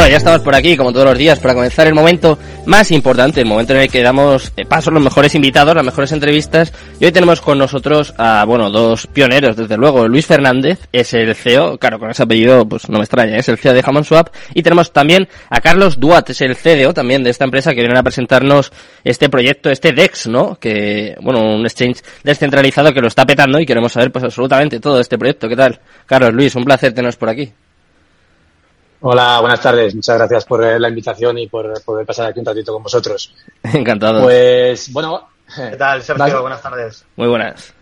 Bueno, ya estamos por aquí, como todos los días, para comenzar el momento más importante, el momento en el que damos eh, paso a los mejores invitados, las mejores entrevistas. Y hoy tenemos con nosotros a, bueno, dos pioneros, desde luego. Luis Fernández es el CEO, claro, con ese apellido, pues no me extraña, es el CEO de Hammond Swap. Y tenemos también a Carlos Duat, es el CDO también de esta empresa, que viene a presentarnos este proyecto, este DEX, ¿no? Que, bueno, un exchange descentralizado que lo está petando y queremos saber, pues, absolutamente todo de este proyecto. ¿Qué tal? Carlos, Luis, un placer teneros por aquí. Hola, buenas tardes. Muchas gracias por eh, la invitación y por poder pasar aquí un ratito con vosotros. Encantado. Pues, bueno. ¿Qué tal, Sergio? Buenas tardes. Muy buenas.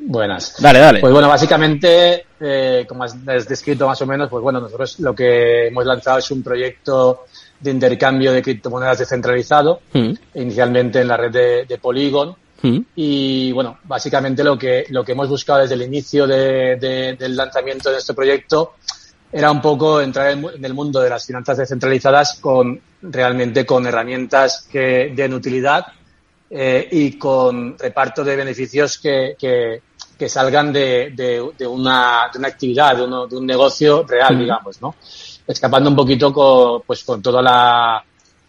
Buenas. Dale, dale. Pues bueno, básicamente, eh, como has descrito más o menos, pues bueno, nosotros lo que hemos lanzado es un proyecto de intercambio de criptomonedas descentralizado, Mm. inicialmente en la red de, de Polygon. Mm. Y bueno, básicamente lo que, lo que hemos buscado desde el inicio de- de- del lanzamiento de este proyecto era un poco entrar en, el mundo de las finanzas descentralizadas con realmente con herramientas que den utilidad eh, y con reparto de beneficios que, que, que salgan de, de, de una, de una actividad, de, uno- de un negocio real, digamos, ¿no? Escapando un poquito con, pues, con toda la,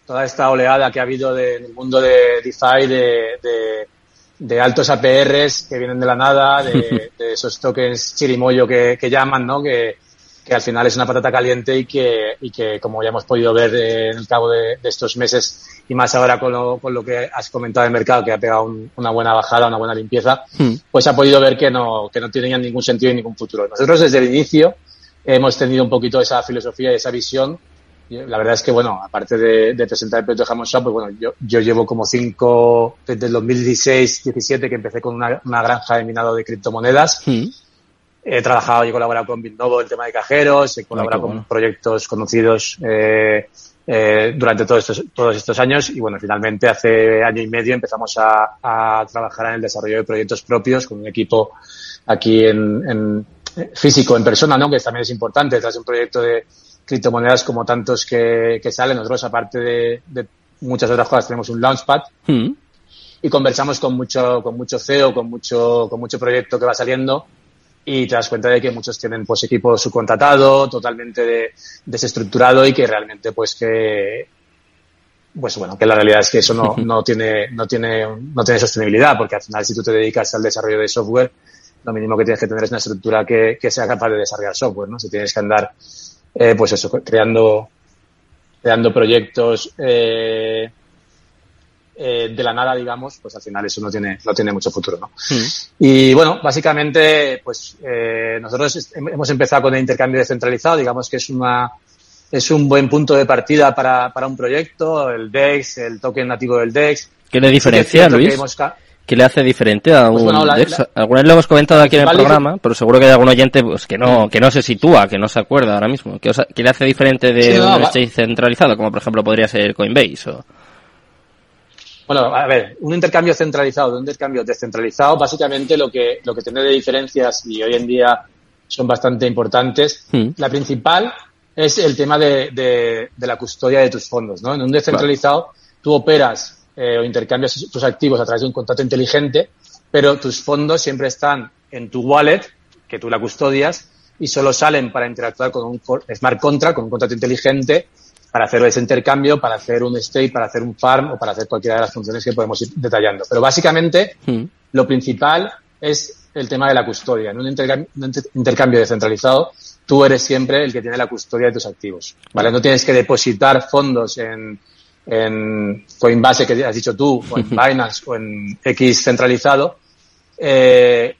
toda esta oleada que ha habido de- en el mundo de DeFi, de, de, de altos APRs que vienen de la nada, de, de esos tokens chirimoyo que, que llaman, ¿no? Que, que al final es una patata caliente y que, y que como ya hemos podido ver en el cabo de, de estos meses y más ahora con lo, con lo que has comentado del mercado, que ha pegado un- una buena bajada, una buena limpieza, Mm. pues ha podido ver que no, que no tenían ningún sentido y ningún futuro. Nosotros desde el inicio hemos tenido un poquito esa filosofía y esa visión. La verdad es que, bueno, aparte de, de presentar el proyecto de Hammond Shop, pues bueno, yo, yo llevo como cinco, desde el 2016-17 que empecé con una, una granja de minado de criptomonedas. Mm. He trabajado y he colaborado con Bitnovo el tema de cajeros, he colaborado qué con proyectos conocidos eh, eh, durante todos estos, todos estos años y bueno, finalmente hace año y medio empezamos a, a trabajar en el desarrollo de proyectos propios con un equipo aquí en, en físico, en persona, ¿no? Que también es importante tras un proyecto de criptomonedas como tantos que, que salen. Nosotros, aparte de, de muchas otras cosas, tenemos un launchpad Mm. y conversamos con mucho, con mucho CEO, con mucho, con mucho proyecto que va saliendo y te das cuenta de que muchos tienen pues equipo subcontratado, totalmente de- desestructurado y que realmente pues que pues bueno, que la realidad es que eso no, no tiene, no tiene, no tiene sostenibilidad, porque al final si tú te dedicas al desarrollo de software, lo mínimo que tienes que tener es una estructura que, que sea capaz de desarrollar software, ¿no? Si tienes que andar, eh, pues eso, creando, creando proyectos, eh, eh, de la nada, digamos, pues al final eso no tiene, no tiene mucho futuro, ¿no? Mm. Y bueno, básicamente, pues eh, nosotros hemos empezado con el intercambio descentralizado, digamos que es una es un buen punto de partida para, para un proyecto, el DEX, el token nativo del DEX. ¿Qué le que diferencia, que Luis? hemos ca- ¿Qué le hace diferente a un Pues bueno, la- DEX? la- Alguna vez lo hemos comentado aquí en el programa, pero seguro que hay algún oyente pues, que no que no se sitúa, que no se acuerda ahora mismo. ¿Qué, os ha- qué le hace diferente de Sí, no, un exchange centralizado, como por ejemplo podría ser Coinbase? O... Bueno, a ver, un intercambio centralizado de un intercambio descentralizado, básicamente lo que, lo que tiene de diferencias y hoy en día son bastante importantes. Mm. La principal es el tema de, de, de la custodia de tus fondos, ¿no? En un descentralizado tú operas eh, o intercambias tus activos a través de un contrato inteligente, pero tus fondos siempre están en tu wallet, que tú la custodias, y solo salen para interactuar con un smart contract, con un contrato inteligente, para hacer ese intercambio, para hacer un stake, para hacer un farm o para hacer cualquiera de las funciones que podemos ir detallando. Pero básicamente Mm. lo principal es el tema de la custodia. En un intercambio, un inter- intercambio descentralizado, tú eres siempre el que tiene la custodia de tus activos. ¿vale? No tienes que depositar fondos en, en Coinbase, que has dicho tú, o en Binance, o en X centralizado, eh,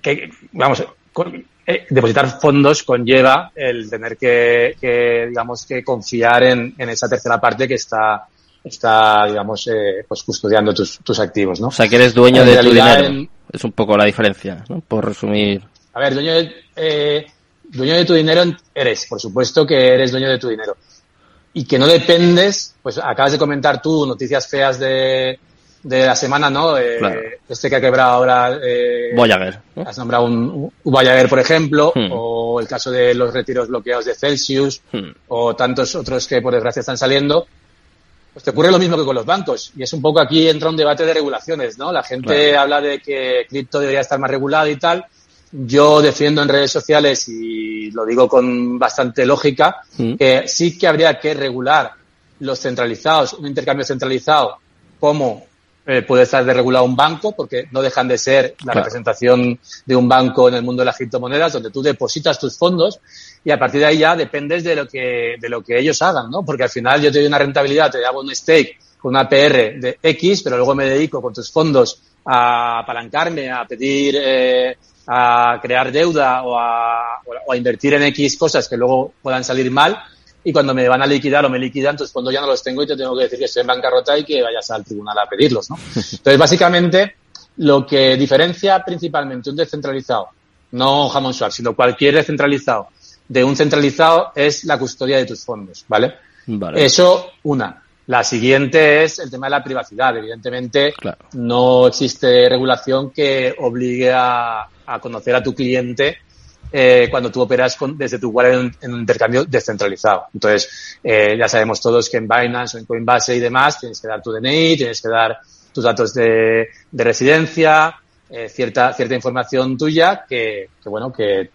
que, vamos, eh, depositar fondos conlleva el tener que, que, digamos, que confiar en, en esa tercera parte que está, está, digamos, eh, pues custodiando tus, tus activos, ¿no? O sea, que eres dueño En de tu dinero. en- Es un poco la diferencia, ¿no? Por resumir. A ver, dueño de, eh, dueño de tu dinero eres, por supuesto que eres dueño de tu dinero. Y que no dependes, pues acabas de comentar tú noticias feas de, de la semana, ¿no? Eh, Claro. Este que ha quebrado ahora, eh, Voyager. ¿no? has nombrado un, un Voyager, por ejemplo, Hmm. o el caso de los retiros bloqueados de Celsius, Hmm. o tantos otros que por desgracia están saliendo, pues te ocurre lo mismo que con los bancos. Y es un poco aquí entra un debate de regulaciones, ¿no? La gente Claro. habla de que cripto debería estar más regulado y tal. yo defiendo en redes sociales y lo digo con bastante lógica, mm. que sí que habría que regular los centralizados, un intercambio centralizado como eh, puede estar desregulado un banco, porque no dejan de ser la representación de un banco en el mundo de las criptomonedas, donde tú depositas tus fondos y a partir de ahí ya dependes de lo que, de lo que ellos hagan, ¿no? Porque al final yo te doy una rentabilidad, te hago un stake con una PR de X, pero luego me dedico con tus fondos a apalancarme, a pedir, eh, a crear deuda o a, o a invertir en X cosas que luego puedan salir mal y cuando me van a liquidar o me liquidan, entonces cuando ya no los tengo y te tengo que decir que estoy en bancarrota y que vayas al tribunal a pedirlos, ¿no? Entonces, básicamente, lo que diferencia principalmente un descentralizado, no Hammond Swap, sino cualquier descentralizado, de un centralizado es la custodia de tus fondos, ¿vale? vale. Eso, una. La siguiente es el tema de la privacidad. Evidentemente, no existe regulación que obligue a, a conocer a tu cliente eh, cuando tú operas con, desde tu wallet en, un intercambio descentralizado. Entonces, eh, ya sabemos todos que en Binance o en Coinbase y demás tienes que dar tu DNI, tienes que dar tus datos de, de residencia, eh, cierta, cierta información tuya que, que bueno, que,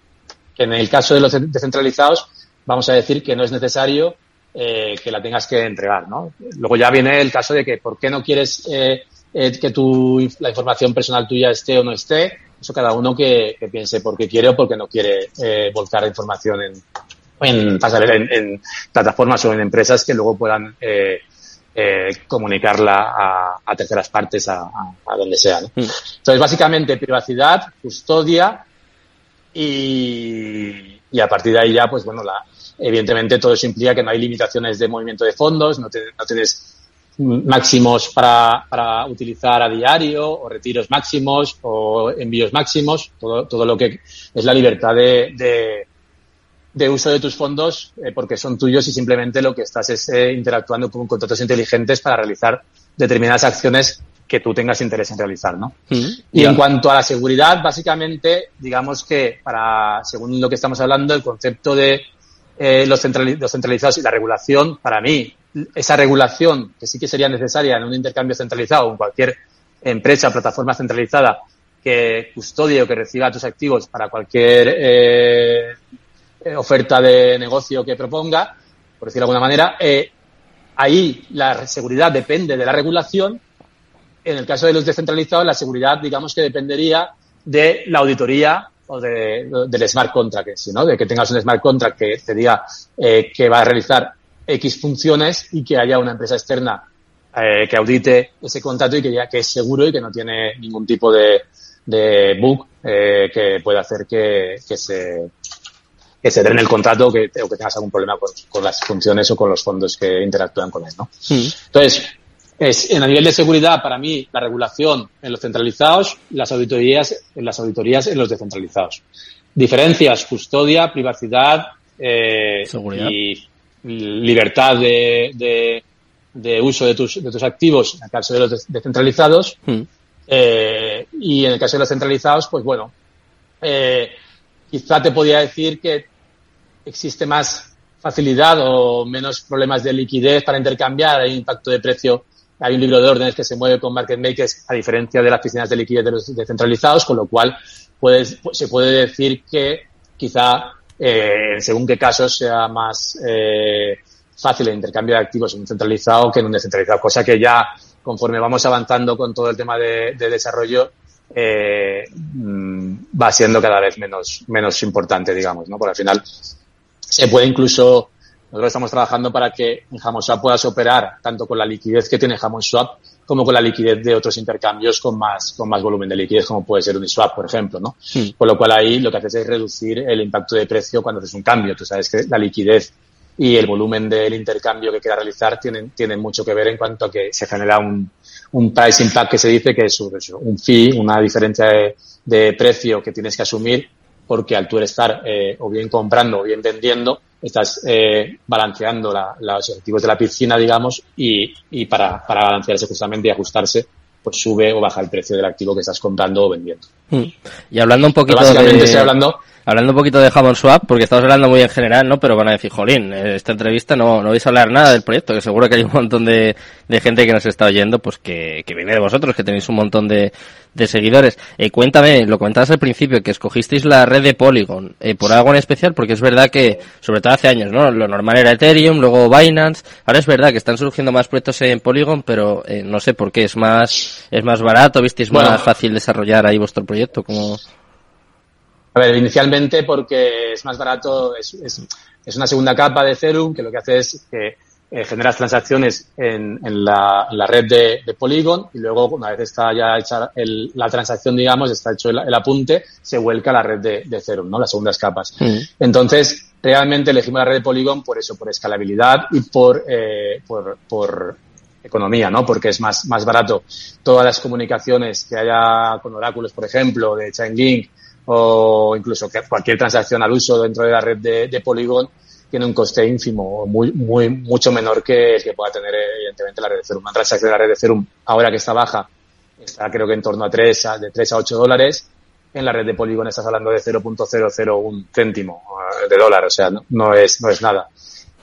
que, en el caso de los descentralizados vamos a decir que no es necesario eh, que la tengas que entregar, ¿no? Luego ya viene el caso de que por qué no quieres eh, eh, que tu, la información personal tuya esté o no esté, eso cada uno que, piense por qué quiere o por qué no quiere eh, volcar información en, en, en, plataformas o en empresas que luego puedan eh, eh, comunicarla a, terceras partes, a, donde sea. ¿no? Mm. Entonces, básicamente, privacidad, custodia y, y a partir de ahí ya, pues bueno, la, evidentemente todo eso implica que no hay limitaciones de movimiento de fondos, no, no tienes máximos para, para utilizar a diario o retiros máximos o envíos máximos, todo, todo lo que es la libertad de, de, de uso de tus fondos eh, porque son tuyos y simplemente lo que estás es eh, interactuando con contratos inteligentes para realizar determinadas acciones que tú tengas interés en realizar, ¿no? Mm. y en cuanto a la seguridad, básicamente, digamos que para, según lo que estamos hablando, el concepto de eh, los, los centralizados y la regulación, para mí, esa regulación que sí que sería necesaria en un intercambio centralizado o en cualquier empresa o plataforma centralizada que custodie o que reciba tus activos para cualquier eh, oferta de negocio que proponga, por decirlo de alguna manera, eh, ahí la seguridad depende de la regulación. En el caso de los descentralizados, la seguridad, digamos que dependería de la auditoría o de, del smart contract, ¿no? De que tengas un smart contract que te diga eh, que va a realizar X funciones y que haya una empresa externa eh, que audite ese contrato y que diga que es seguro y que no tiene ningún tipo de, de bug eh, que pueda hacer que, que se que se den el contrato o que, o que tengas algún problema con, con, las funciones o con los fondos que interactúan con él, ¿no? Entonces, es, en a nivel de seguridad, para mí, la regulación en los centralizados, las auditorías, en las auditorías en los descentralizados. Diferencias, custodia, privacidad, eh, seguridad. y libertad de, de, uso de tus, de tus activos en el caso de los descentralizados. Hmm. Eh, y en el caso de los centralizados, pues bueno, eh, quizá te podría decir que existe más facilidad o menos problemas de liquidez para intercambiar, hay impacto de precio, hay un libro de órdenes que se mueve con market makers a diferencia de las piscinas de liquidez de los descentralizados, con lo cual puedes, se puede decir que quizá eh, según qué casos sea más eh, fácil el intercambio de activos en un centralizado que en un descentralizado, cosa que ya conforme vamos avanzando con todo el tema de, desarrollo eh, mm, va siendo cada vez menos, menos importante, digamos, ¿no? Porque al final se puede incluso, nosotros estamos trabajando para que en Swap puedas operar tanto con la liquidez que tiene Swap como con la liquidez de otros intercambios con más, con más volumen de liquidez, como puede ser Uniswap, por ejemplo, ¿no? Con lo cual ahí lo que haces es reducir el impacto de precio cuando haces un cambio. Tú sabes que la liquidez y el volumen del intercambio que quieras realizar tienen, tienen mucho que ver en cuanto a que se genera un, un price impact que se dice que es un fee, una diferencia de, de precio que tienes que asumir porque al tú estar eh, o bien comprando o bien vendiendo, estás eh, balanceando la, los objetivos de la piscina, digamos, y, y para, para balancearse justamente y ajustarse, pues sube o baja el precio del activo que estás comprando o vendiendo. Hmm. Y hablando un poquito básicamente estoy hablando Hablando un poquito de Jamon Swap, porque estamos hablando muy en general, ¿no? Pero van a decir, jolín, esta entrevista no, no vais a hablar nada del proyecto, que seguro que hay un montón de, de gente que nos está oyendo, pues que, que viene de vosotros, que tenéis un montón de, de seguidores. Eh, cuéntame, lo comentabas al principio, que escogisteis la red de Polygon, eh, por algo en especial, porque es verdad que, sobre todo hace años, ¿no? Lo normal era Ethereum, luego Binance, ahora es verdad que están surgiendo más proyectos en Polygon, pero eh, no sé por qué, es más, es más barato, visteis más fácil desarrollar ahí vuestro proyecto, como... A ver, inicialmente porque es más barato, es, es, es una segunda capa de Ethereum que lo que hace es que eh, generas transacciones en, en, la, la, red de, de, Polygon y luego una vez está ya hecha el, la transacción, digamos, está hecho el, el, apunte, se vuelca a la red de, de Ethereum, ¿no? Las segundas capas. Mm. Entonces, realmente elegimos la red de Polygon por eso, por escalabilidad y por, eh, por, por economía, ¿no? Porque es más, más barato todas las comunicaciones que haya con oráculos, por ejemplo, de Chainlink, o incluso que cualquier transacción al uso dentro de la red de, de Polygon tiene un coste ínfimo, muy, muy, mucho menor que el que pueda tener evidentemente la red de Ethereum. Una transacción de la red de Ethereum, ahora que está baja, está creo que en torno a 3, a, de 3 a 8 dólares. En la red de Polygon estás hablando de 0.001 céntimo eh, de dólar, o sea, no, no es, no es nada.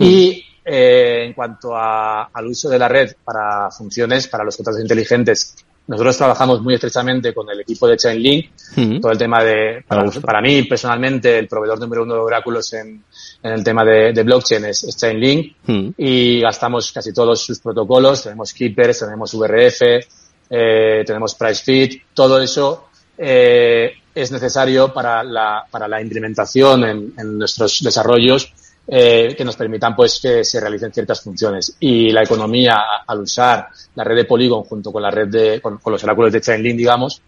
Y eh, en cuanto a, al uso de la red para funciones, para los contratos inteligentes, nosotros trabajamos muy estrechamente con el equipo de Chainlink, mm. todo el tema de, para, para, mí personalmente, el proveedor número uno de oráculos en, en el tema de, de blockchain es, es Chainlink. Y gastamos casi todos sus protocolos, tenemos Keepers, tenemos VRF, eh, tenemos PriceFit, todo eso eh, es necesario para la, para la implementación en, en nuestros desarrollos eh, que nos permitan pues que se realicen ciertas funciones. Y la economía, al usar la red de Polygon junto con la red de, con, con los oráculos de Chainlink, digamos,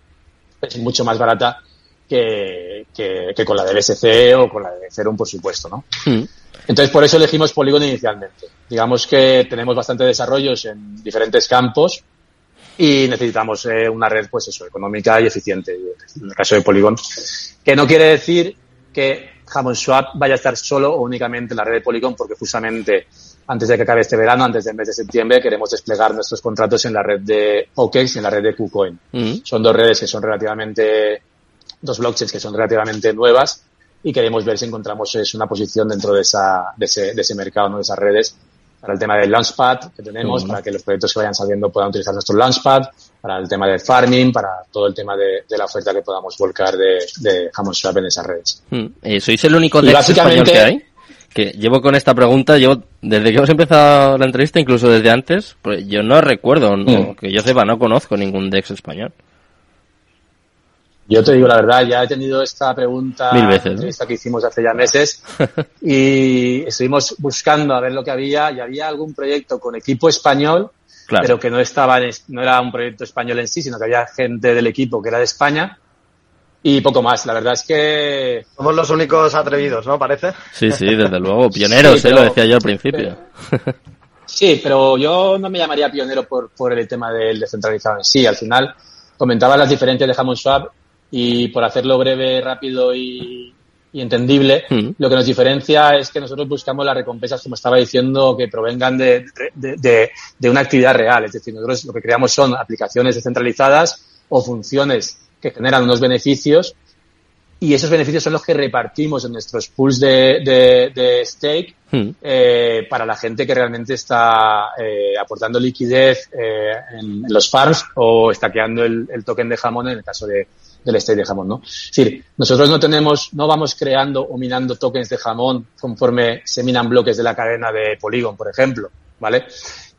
es mucho más barata que, que, que, con la de BSC o con la de Ethereum, por supuesto, ¿no? Mm. Entonces, por eso elegimos Polygon inicialmente. Digamos que tenemos bastante desarrollos en diferentes campos y necesitamos eh, una red, pues eso, económica y eficiente, en el caso de Polygon. Que no quiere decir que Hammond Swap vaya a estar solo o únicamente en la red de Polygon, porque justamente antes de que acabe este verano, antes del mes de septiembre, queremos desplegar nuestros contratos en la red de OKEX y en la red de KuCoin. Mm. Son dos redes que son relativamente, dos blockchains que son relativamente nuevas y queremos ver si encontramos una posición dentro de, esa, de, ese, de ese mercado, ¿no? de esas redes, para el tema del Launchpad que tenemos, para que los proyectos que vayan saliendo puedan utilizar nuestro Launchpad, para el tema del farming, para todo el tema de, de la oferta que podamos volcar de, de Hammond Swap en esas redes. Mm. Eh, ¿Sois el único de español que hay? Que llevo con esta pregunta, llevo desde que hemos empezado la entrevista, incluso desde antes, pues yo no recuerdo, no, mm. que yo sepa, no conozco ningún DEX español. Yo te digo la verdad, ya he tenido esta pregunta Mil veces, ¿no? esta que hicimos hace ya meses y estuvimos buscando a ver lo que había y había algún proyecto con equipo español, claro. pero que no estaba en, no era un proyecto español en sí, sino que había gente del equipo que era de España y poco más. La verdad es que somos los únicos atrevidos, ¿no? Parece. Sí, sí, desde luego, pioneros, sí, pero, ¿eh? lo decía yo al principio. Pero, sí, pero yo no me llamaría pionero por, por el tema del descentralizado en sí. Al final comentaba las diferencias de Hammond Swap y por hacerlo breve, rápido y, y entendible, mm. lo que nos diferencia es que nosotros buscamos las recompensas, como estaba diciendo, que provengan de, de, de, de, una actividad real. Es decir, nosotros lo que creamos son aplicaciones descentralizadas o funciones que generan unos beneficios y esos beneficios son los que repartimos en nuestros pools de, de, de stake mm. eh, para la gente que realmente está eh, aportando liquidez eh, en, en, los farms o estaqueando el, el token de jamón en el caso de, del stake de jamón, ¿no? Es decir, nosotros no tenemos, no vamos creando o minando tokens de jamón conforme se minan bloques de la cadena de Polygon, por ejemplo, ¿vale?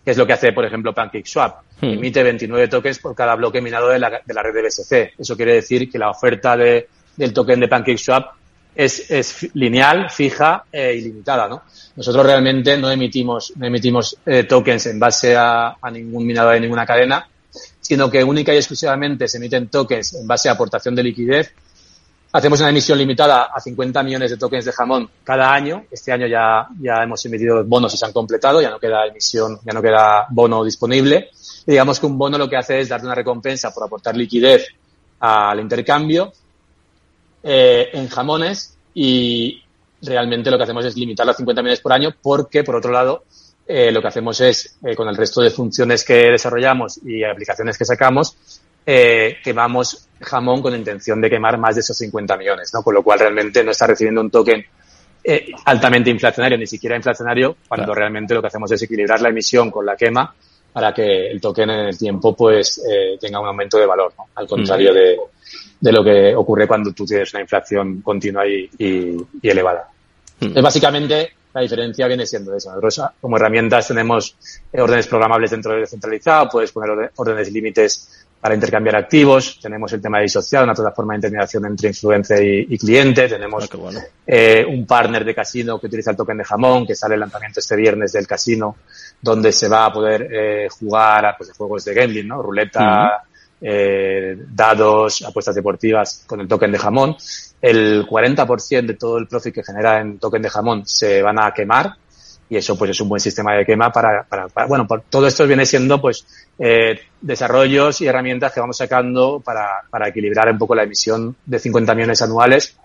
Que es lo que hace, por ejemplo, PancakeSwap. Hmm. Emite 29 tokens por cada bloque minado de la, de la red de BSC. Eso quiere decir que la oferta de, del token de PancakeSwap es, es lineal, fija e ilimitada, ¿no? Nosotros realmente no emitimos, no emitimos eh, tokens en base a, a ningún minador de ninguna cadena, sino que única y exclusivamente se emiten tokens en base a aportación de liquidez. Hacemos una emisión limitada a 50 millones de tokens de jamón cada año. Este año ya, ya hemos emitido bonos y se han completado, ya no queda emisión, ya no queda bono disponible. Y digamos que un bono lo que hace es darte una recompensa por aportar liquidez al intercambio eh, en jamones y realmente lo que hacemos es limitarlo a 50 millones por año porque, por otro lado, eh, lo que hacemos es, eh, con el resto de funciones que desarrollamos y aplicaciones que sacamos, eh, quemamos jamón con la intención de quemar más de esos 50 millones, ¿no? Con lo cual realmente no está recibiendo un token eh, altamente inflacionario, ni siquiera inflacionario, cuando realmente lo que hacemos es equilibrar la emisión con la quema para que el token en el tiempo pues eh, tenga un aumento de valor, ¿no? Al contrario mm. de, de, lo que ocurre cuando tú tienes una inflación continua y, y, y elevada. Mm. Entonces, básicamente, la diferencia viene siendo eso. Nosotros como herramientas tenemos órdenes programables dentro del descentralizado, puedes poner órdenes límites para intercambiar activos, tenemos el tema de disociado, una plataforma de intermediación entre influencer y, cliente, tenemos ah, eh, un partner de casino que utiliza el token de jamón, que sale el lanzamiento este viernes del casino, donde se va a poder eh, jugar a pues, juegos de gambling, ¿no? Ruleta, eh, dados, apuestas deportivas con el token de jamón. El 40% de todo el profit que genera en token de jamón se van a quemar y eso pues es un buen sistema de quema para, para, bueno, por, todo esto viene siendo pues eh, desarrollos y herramientas que vamos sacando para, para equilibrar un poco la emisión de 50 millones anuales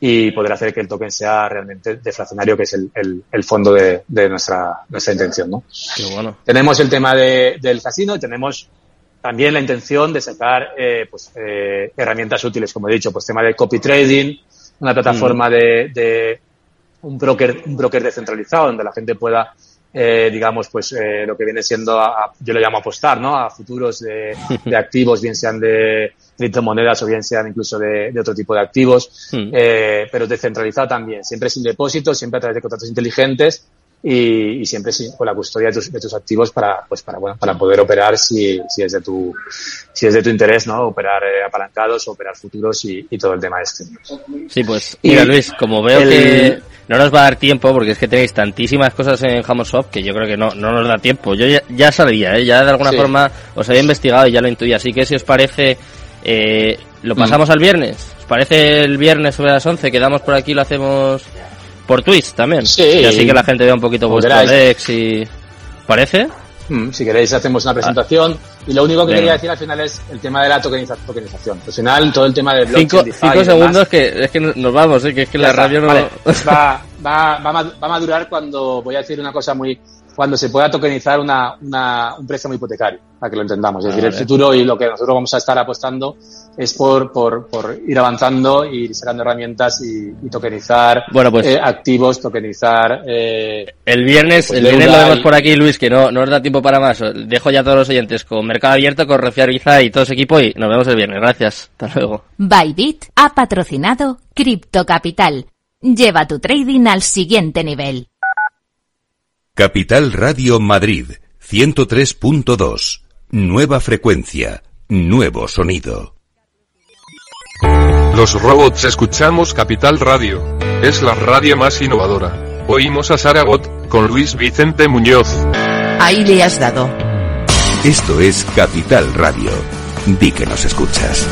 y poder hacer que el token sea realmente deflacionario, que es el, el, el fondo de, de, nuestra, nuestra intención, ¿no? Bueno. Tenemos el tema de, del casino y tenemos también la intención de sacar eh, pues, eh, herramientas útiles, como he dicho, pues tema de copy trading, una plataforma mm. de, de un broker, un broker descentralizado donde la gente pueda eh, digamos, pues eh, lo que viene siendo, a, yo lo llamo apostar, ¿no? A futuros de, de activos, bien sean de criptomonedas o bien sean incluso de, de otro tipo de activos, mm. eh, pero descentralizado también, siempre sin depósitos, siempre a través de contratos inteligentes y, y siempre con la custodia de tus, de tus, activos para, pues para, bueno, para poder operar si, si es de tu, si es de tu interés, ¿no? Operar eh, apalancados, operar futuros y, y, todo el tema este. Sí, pues, mira Luis, como veo el, que no nos va a dar tiempo porque es que tenéis tantísimas cosas en Hammersoft que yo creo que no, no nos da tiempo. Yo ya, ya sabía, ¿eh? ya de alguna sí. forma os había investigado y ya lo intuía. Así que si os parece, eh, lo pasamos mm. al viernes. ¿Os parece el viernes sobre las 11? Quedamos por aquí, lo hacemos por Twitch también. Sí. Y así que la gente vea un poquito vuestro Dex y... ¿Parece? Mm, si queréis hacemos una presentación. Ah. Y lo único que Venga. quería decir al final es el tema de la tokeniza tokenización. Al final todo el tema de blockchain, Cinco, cinco segundos que es que nos vamos, ¿eh? que es que ya la está, radio no... Vale. va, va, va, va a madurar cuando voy a decir una cosa muy cuando se pueda tokenizar una, una, un préstamo hipotecario, para que lo entendamos. Es decir, el futuro y lo que nosotros vamos a estar apostando es por, por, por ir avanzando y ir sacando herramientas y, y tokenizar bueno, pues, eh, activos, tokenizar... Eh, el viernes, pues, el viernes lo vemos por aquí, Luis, que no, no nos da tiempo para más. Dejo ya a todos los oyentes con Mercado Abierto, con Refiariza y todo ese equipo y nos vemos el viernes. Gracias. Hasta luego. Bybit ha patrocinado Cripto Capital. Lleva tu trading al siguiente nivel. Capital Radio Madrid 103.2. Nueva frecuencia, nuevo sonido. Los robots escuchamos Capital Radio. Es la radio más innovadora. Oímos a Saragot con Luis Vicente Muñoz. Ahí le has dado. Esto es Capital Radio. Di que nos escuchas.